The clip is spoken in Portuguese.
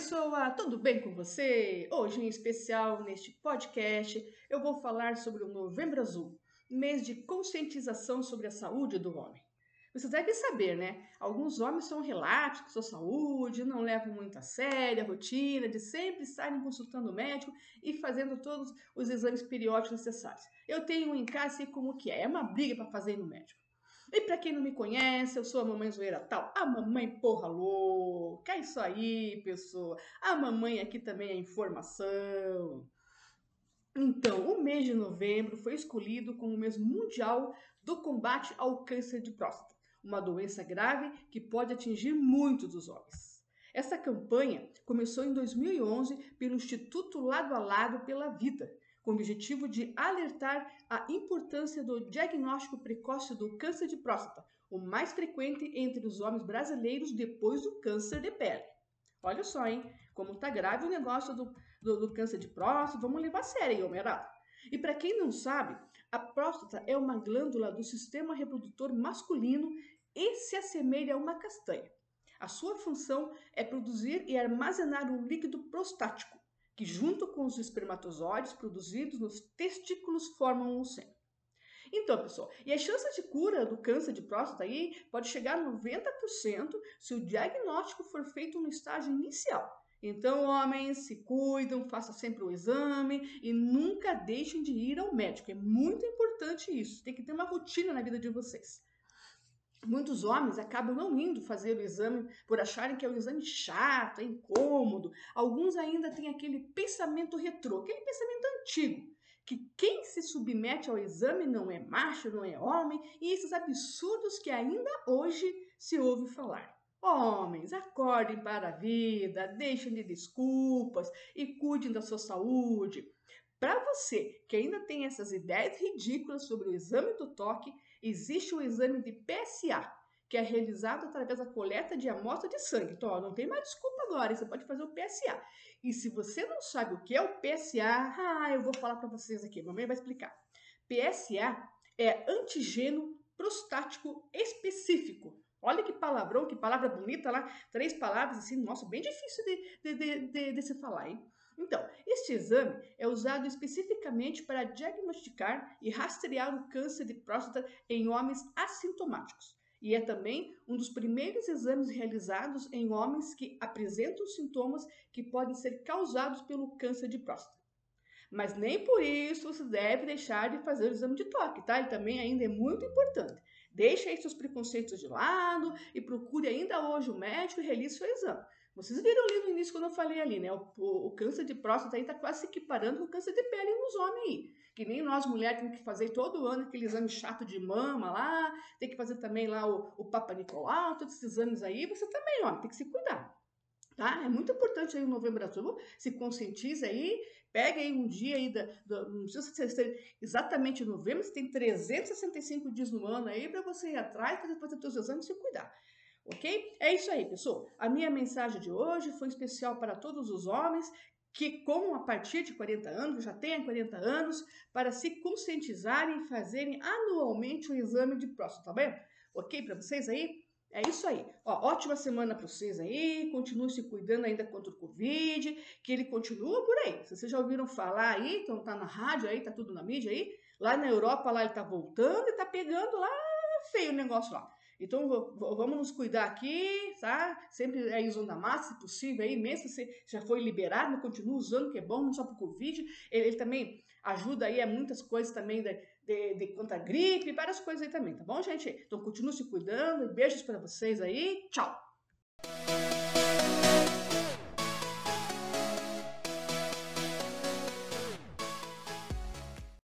pessoa, tudo bem com você? Hoje, em especial, neste podcast, eu vou falar sobre o Novembro Azul, mês de conscientização sobre a saúde do homem. Você deve saber, né? Alguns homens são relatos com sua saúde, não levam muito a sério a rotina de sempre estarem consultando o médico e fazendo todos os exames periódicos necessários. Eu tenho um em casa, sei como que é, é uma briga para fazer no médico. E para quem não me conhece, eu sou a mamãe zoeira tal, a mamãe porra louca. É isso aí, pessoa. A mamãe aqui também é informação. Então, o mês de novembro foi escolhido como o mês mundial do combate ao câncer de próstata, uma doença grave que pode atingir muitos dos homens. Essa campanha começou em 2011 pelo Instituto Lado a Lado pela Vida, com o objetivo de alertar a importância do diagnóstico precoce do câncer de próstata, o mais frequente entre os homens brasileiros depois do câncer de pele. Olha só, hein? Como tá grave o negócio do, do, do câncer de próstata, vamos levar a sério, hein, Homerado? E para quem não sabe, a próstata é uma glândula do sistema reprodutor masculino e se assemelha a uma castanha. A sua função é produzir e armazenar o líquido prostático, que, junto com os espermatozoides produzidos nos testículos, formam o sêmen. Então, pessoal, e a chance de cura do câncer de próstata aí pode chegar a 90% se o diagnóstico for feito no estágio inicial. Então, homens, se cuidam, façam sempre o exame e nunca deixem de ir ao médico. É muito importante isso. Tem que ter uma rotina na vida de vocês. Muitos homens acabam não indo fazer o exame por acharem que é um exame chato, é incômodo. Alguns ainda têm aquele pensamento retrô, aquele pensamento antigo, que quem se submete ao exame não é macho, não é homem, e esses absurdos que ainda hoje se ouve falar. Homens, acordem para a vida, deixem de desculpas e cuidem da sua saúde. Para você que ainda tem essas ideias ridículas sobre o exame do toque, existe o exame de PSA, que é realizado através da coleta de amostra de sangue. Então, não tem mais desculpa agora, você pode fazer o PSA. E se você não sabe o que é o PSA, ah, eu vou falar para vocês aqui, mamãe vai explicar. PSA é antígeno prostático específico. Olha que palavrão, que palavra bonita lá, três palavras assim, nossa, bem difícil de, de, de, de, de se falar, hein? Então, este exame é usado especificamente para diagnosticar e rastrear o câncer de próstata em homens assintomáticos. E é também um dos primeiros exames realizados em homens que apresentam sintomas que podem ser causados pelo câncer de próstata. Mas nem por isso você deve deixar de fazer o exame de toque, tá? Ele também ainda é muito importante. Deixe aí seus preconceitos de lado e procure ainda hoje o médico e realize seu exame. Vocês viram ali no início quando eu falei ali, né? O, o, o câncer de próstata aí tá quase se equiparando com o câncer de pele nos homens aí. Que nem nós mulheres temos que fazer todo ano aquele exame chato de mama lá, tem que fazer também lá o, o Papa Nicolau, todos esses exames aí. Você também, ó, tem que se cuidar. Tá? É muito importante aí o novembro azul, se conscientize aí, pega aí um dia aí, da, da não precisa ser exatamente novembro, você tem 365 dias no ano aí para você ir atrás, fazer, fazer seus exames e se cuidar. Ok? É isso aí, pessoal. A minha mensagem de hoje foi especial para todos os homens que, com a partir de 40 anos, já têm 40 anos, para se conscientizarem e fazerem anualmente o exame de próstata, tá bem? Ok para vocês aí? É isso aí. Ó, ótima semana para vocês aí. Continue se cuidando ainda contra o Covid, que ele continua por aí. Se vocês já ouviram falar aí, então tá na rádio aí, tá tudo na mídia aí. Lá na Europa, lá ele tá voltando e tá pegando lá feio o negócio lá. Então vamos nos cuidar aqui, tá? Sempre aí usando a máscara, se possível, aí mesmo se já foi liberado, continua usando, que é bom, não só para o Covid. Ele, ele, também ajuda aí a muitas coisas também de, de, de contra gripe, várias coisas aí também, tá bom, gente? Então continue se cuidando, beijos para vocês aí, tchau!